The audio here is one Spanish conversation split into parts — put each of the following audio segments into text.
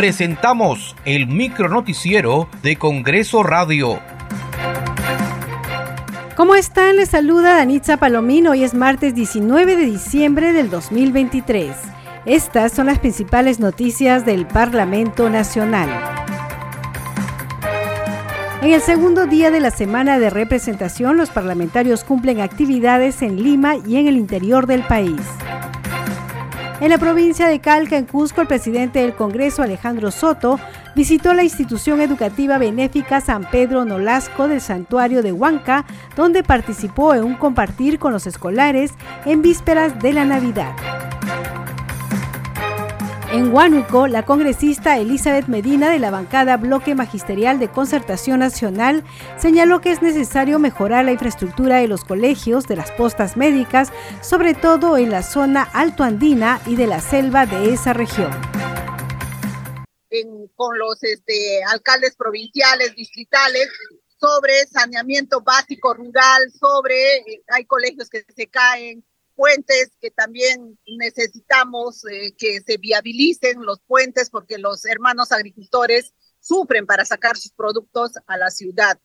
presentamos el micronoticiero de Congreso Radio. ¿Cómo están? Les saluda Danitza Palomino. Hoy es martes 19 de diciembre del 2023. Estas son las principales noticias del Parlamento Nacional. En el segundo día de la semana de representación, los parlamentarios cumplen actividades en Lima y en el interior del país. En la provincia de Calca, en Cusco, el presidente del Congreso, Alejandro Soto, visitó la institución educativa benéfica San Pedro Nolasco del santuario de Huanca, donde participó en un compartir con los escolares en vísperas de la Navidad. En Huánuco, la congresista Elizabeth Medina de la bancada Bloque Magisterial de Concertación Nacional señaló que es necesario mejorar la infraestructura de los colegios, de las postas médicas, sobre todo en la zona altoandina y de la selva de esa región. con los este, alcaldes provinciales, distritales, sobre saneamiento básico rural, sobre eh, hay colegios que se caen, puentes que también necesitamos eh, que se viabilicen los puentes porque los hermanos agricultores sufren para sacar sus productos a la ciudad.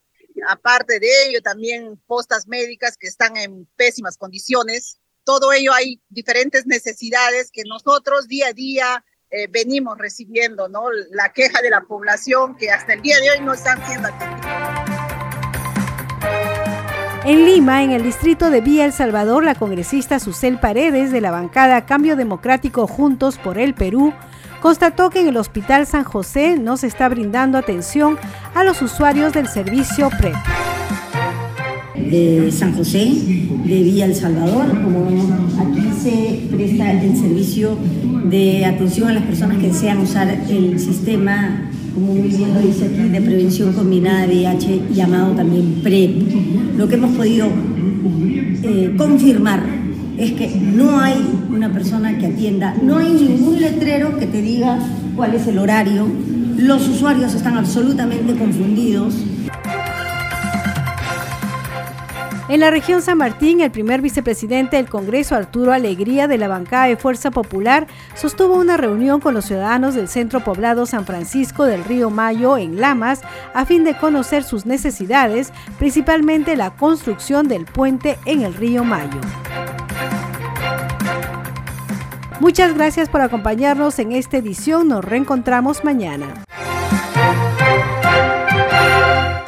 Aparte de ello, también postas médicas que están en pésimas condiciones. Todo ello hay diferentes necesidades que nosotros día a día eh, venimos recibiendo, ¿no? La queja de la población que hasta el día de hoy no están siendo atendidas. En Lima, en el distrito de Vía El Salvador, la congresista Susel Paredes de la bancada Cambio Democrático Juntos por el Perú constató que en el Hospital San José no se está brindando atención a los usuarios del servicio PREP. De San José, de Vía El Salvador, como aquí se presta el servicio de atención a las personas que desean usar el sistema muy bien lo dice aquí, de prevención combinada de VIH, llamado también PrEP. Lo que hemos podido eh, confirmar es que no hay una persona que atienda, no hay ningún letrero que te diga cuál es el horario, los usuarios están absolutamente confundidos En la región San Martín, el primer vicepresidente del Congreso, Arturo Alegría, de la bancada de Fuerza Popular, sostuvo una reunión con los ciudadanos del centro poblado San Francisco del Río Mayo en Lamas a fin de conocer sus necesidades, principalmente la construcción del puente en el Río Mayo. Muchas gracias por acompañarnos en esta edición. Nos reencontramos mañana.